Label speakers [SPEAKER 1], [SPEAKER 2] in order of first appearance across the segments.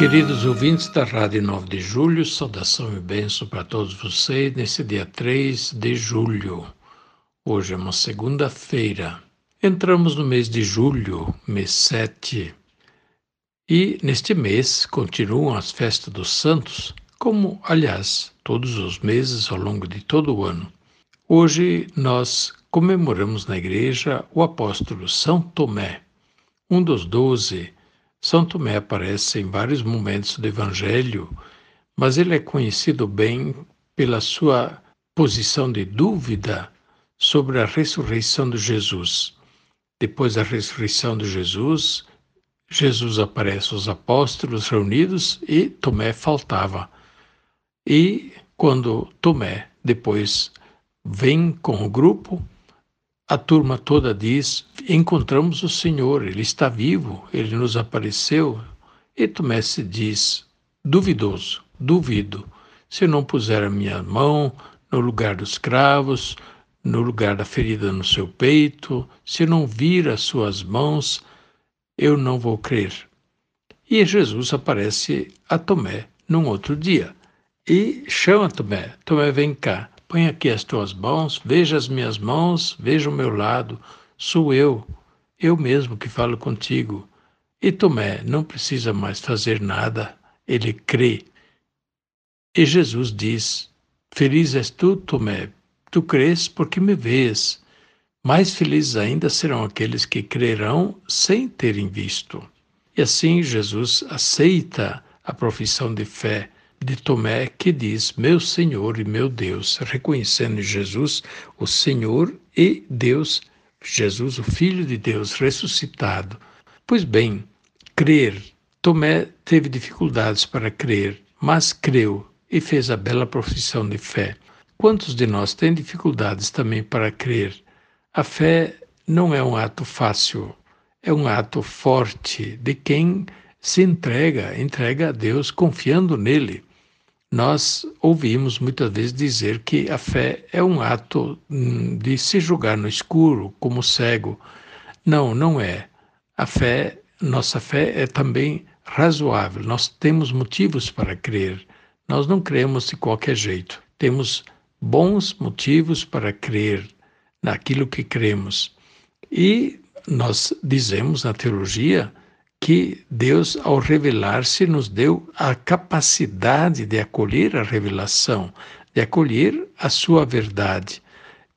[SPEAKER 1] Queridos ouvintes da Rádio 9 de Julho, saudação e bênção para todos vocês nesse dia 3 de julho. Hoje é uma segunda-feira. Entramos no mês de julho, mês 7. E neste mês continuam as festas dos santos, como, aliás, todos os meses ao longo de todo o ano. Hoje nós comemoramos na igreja o apóstolo São Tomé, um dos doze. São Tomé aparece em vários momentos do Evangelho, mas ele é conhecido bem pela sua posição de dúvida sobre a ressurreição de Jesus. Depois da ressurreição de Jesus, Jesus aparece aos apóstolos reunidos e Tomé faltava. E quando Tomé depois vem com o grupo, a turma toda diz: Encontramos o Senhor, ele está vivo, ele nos apareceu. E Tomé se diz: Duvidoso, duvido. Se eu não puser a minha mão no lugar dos cravos, no lugar da ferida no seu peito, se não vir as suas mãos, eu não vou crer. E Jesus aparece a Tomé num outro dia e chama Tomé: Tomé, vem cá, põe aqui as tuas mãos, veja as minhas mãos, veja o meu lado, sou eu, eu mesmo que falo contigo. E Tomé não precisa mais fazer nada, ele crê. E Jesus diz: Feliz és tu, Tomé, Tu crês porque me vês. Mais felizes ainda serão aqueles que crerão sem terem visto. E assim Jesus aceita a profissão de fé de Tomé, que diz: Meu Senhor e meu Deus, reconhecendo Jesus, o Senhor e Deus, Jesus, o Filho de Deus ressuscitado. Pois bem, crer. Tomé teve dificuldades para crer, mas creu e fez a bela profissão de fé. Quantos de nós têm dificuldades também para crer? A fé não é um ato fácil, é um ato forte de quem se entrega, entrega a Deus confiando nele. Nós ouvimos muitas vezes dizer que a fé é um ato hum, de se jogar no escuro como cego. Não, não é. A fé, nossa fé é também razoável. Nós temos motivos para crer. Nós não cremos de qualquer jeito. Temos bons motivos para crer naquilo que cremos. E nós dizemos na teologia que Deus, ao revelar-se, nos deu a capacidade de acolher a revelação, de acolher a sua verdade.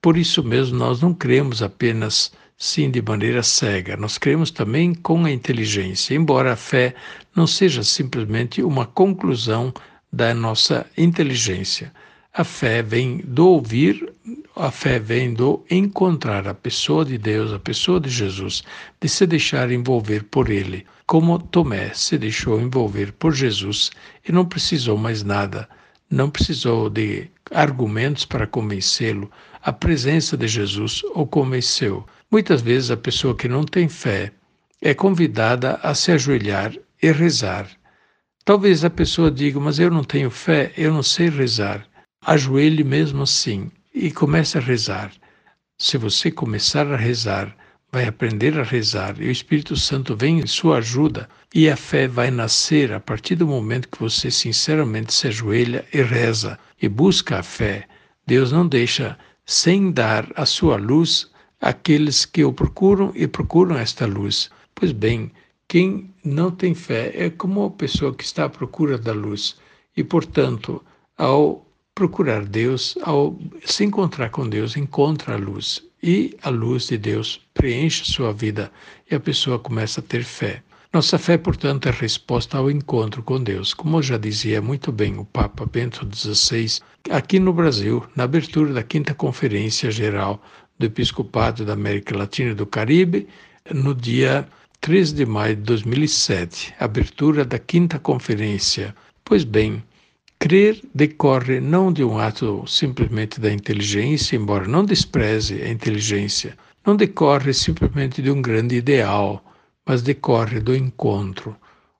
[SPEAKER 1] Por isso mesmo, nós não cremos apenas sim de maneira cega, nós cremos também com a inteligência, embora a fé não seja simplesmente uma conclusão da nossa inteligência. A fé vem do ouvir, a fé vem do encontrar a pessoa de Deus, a pessoa de Jesus, de se deixar envolver por ele, como Tomé se deixou envolver por Jesus e não precisou mais nada, não precisou de argumentos para convencê-lo. A presença de Jesus o convenceu. Muitas vezes a pessoa que não tem fé é convidada a se ajoelhar e rezar. Talvez a pessoa diga, mas eu não tenho fé, eu não sei rezar ajoelhe mesmo assim e comece a rezar. Se você começar a rezar, vai aprender a rezar e o Espírito Santo vem em sua ajuda e a fé vai nascer a partir do momento que você sinceramente se ajoelha e reza e busca a fé. Deus não deixa sem dar a sua luz àqueles que o procuram e procuram esta luz. Pois bem, quem não tem fé é como a pessoa que está à procura da luz e, portanto, ao procurar Deus, ao se encontrar com Deus, encontra a luz e a luz de Deus preenche sua vida e a pessoa começa a ter fé. Nossa fé, portanto, é resposta ao encontro com Deus, como já dizia muito bem o Papa Bento XVI, aqui no Brasil, na abertura da quinta Conferência Geral do Episcopado da América Latina e do Caribe, no dia 13 de maio de 2007, abertura da quinta conferência. Pois bem, crer decorre não de um ato simplesmente da inteligência, embora não despreze a inteligência, não decorre simplesmente de um grande ideal, mas decorre do encontro.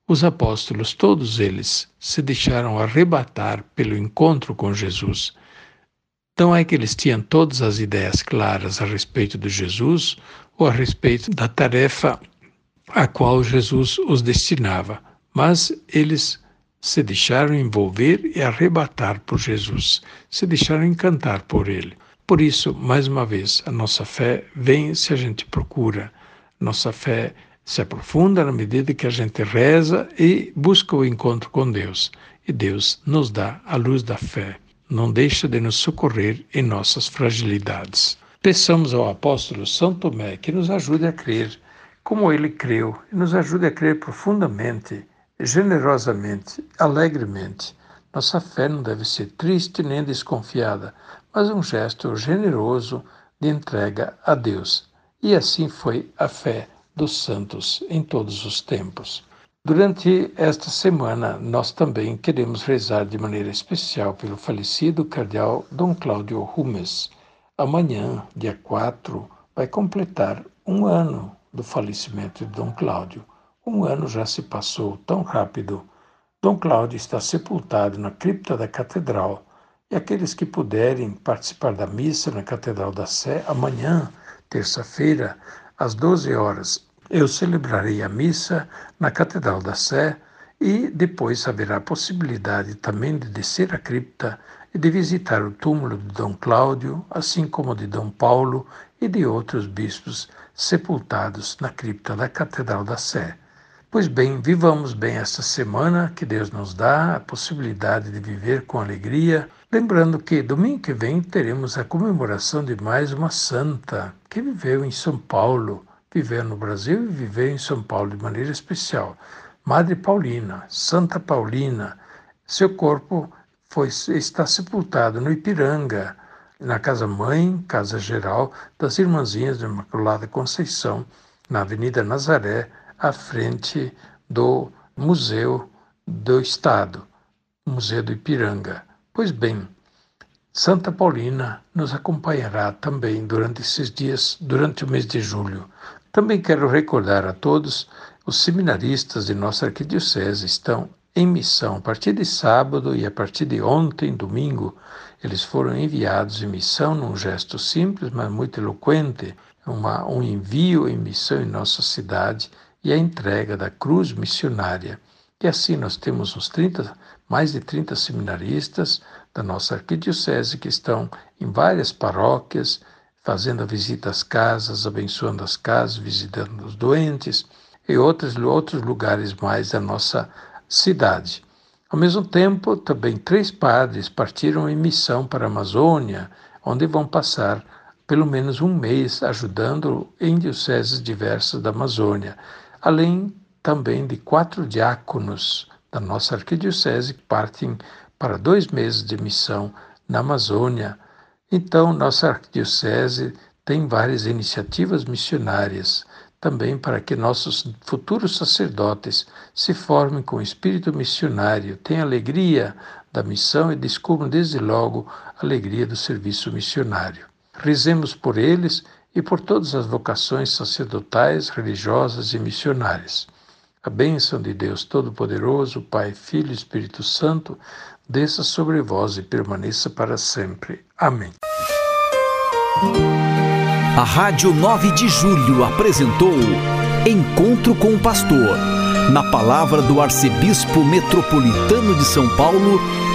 [SPEAKER 1] Os apóstolos, todos eles, se deixaram arrebatar pelo encontro com Jesus. Não é que eles tinham todas as ideias claras a respeito de Jesus ou a respeito da tarefa a qual Jesus os destinava, mas eles se deixaram envolver e arrebatar por Jesus, se deixaram encantar por ele. Por isso, mais uma vez, a nossa fé vem se a gente procura, nossa fé se aprofunda na medida que a gente reza e busca o encontro com Deus. E Deus nos dá a luz da fé, não deixa de nos socorrer em nossas fragilidades. Peçamos ao apóstolo São Tomé que nos ajude a crer como ele creu e nos ajude a crer profundamente, generosamente, alegremente. Nossa fé não deve ser triste nem desconfiada, mas um gesto generoso de entrega a Deus. E assim foi a fé dos santos em todos os tempos. Durante esta semana, nós também queremos rezar de maneira especial pelo falecido cardeal Dom Cláudio Rumes. Amanhã, dia 4, vai completar um ano do falecimento de Dom Cláudio. Um ano já se passou tão rápido. Dom Cláudio está sepultado na cripta da catedral e aqueles que puderem participar da missa na Catedral da Sé amanhã, terça-feira, às 12 horas, eu celebrarei a missa na Catedral da Sé e depois haverá a possibilidade também de descer a cripta e de visitar o túmulo de Dom Cláudio, assim como de Dom Paulo e de outros bispos sepultados na cripta da Catedral da Sé. Pois bem, vivamos bem esta semana que Deus nos dá a possibilidade de viver com alegria, lembrando que domingo que vem teremos a comemoração de mais uma santa que viveu em São Paulo, viveu no Brasil e viveu em São Paulo de maneira especial. Madre Paulina, Santa Paulina, seu corpo foi, está sepultado no Ipiranga, na Casa Mãe, Casa Geral das Irmãzinhas da Imaculada Conceição, na Avenida Nazaré, à frente do Museu do Estado, Museu do Ipiranga. Pois bem, Santa Paulina nos acompanhará também durante esses dias, durante o mês de julho. Também quero recordar a todos os seminaristas de nossa arquidiocese estão em missão a partir de sábado e a partir de ontem, domingo, eles foram enviados em missão num gesto simples, mas muito eloquente, uma, um envio em missão em nossa cidade e a entrega da cruz missionária. E assim nós temos uns 30, mais de 30 seminaristas da nossa arquidiocese que estão em várias paróquias, fazendo a visita às casas, abençoando as casas, visitando os doentes e outros, outros lugares mais da nossa cidade. Ao mesmo tempo, também três padres partiram em missão para a Amazônia, onde vão passar pelo menos um mês ajudando em dioceses diversas da Amazônia além também de quatro diáconos da nossa arquidiocese que partem para dois meses de missão na Amazônia. Então, nossa arquidiocese tem várias iniciativas missionárias também para que nossos futuros sacerdotes se formem com espírito missionário, tenham alegria da missão e descubram desde logo a alegria do serviço missionário. Rezemos por eles e por todas as vocações sacerdotais, religiosas e missionárias. A bênção de Deus Todo-Poderoso, Pai, Filho e Espírito Santo, desça sobre vós e permaneça para sempre. Amém.
[SPEAKER 2] A Rádio 9 de Julho apresentou Encontro com o Pastor, na palavra do Arcebispo Metropolitano de São Paulo,